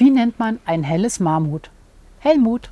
Wie nennt man ein helles Mammut? Helmut.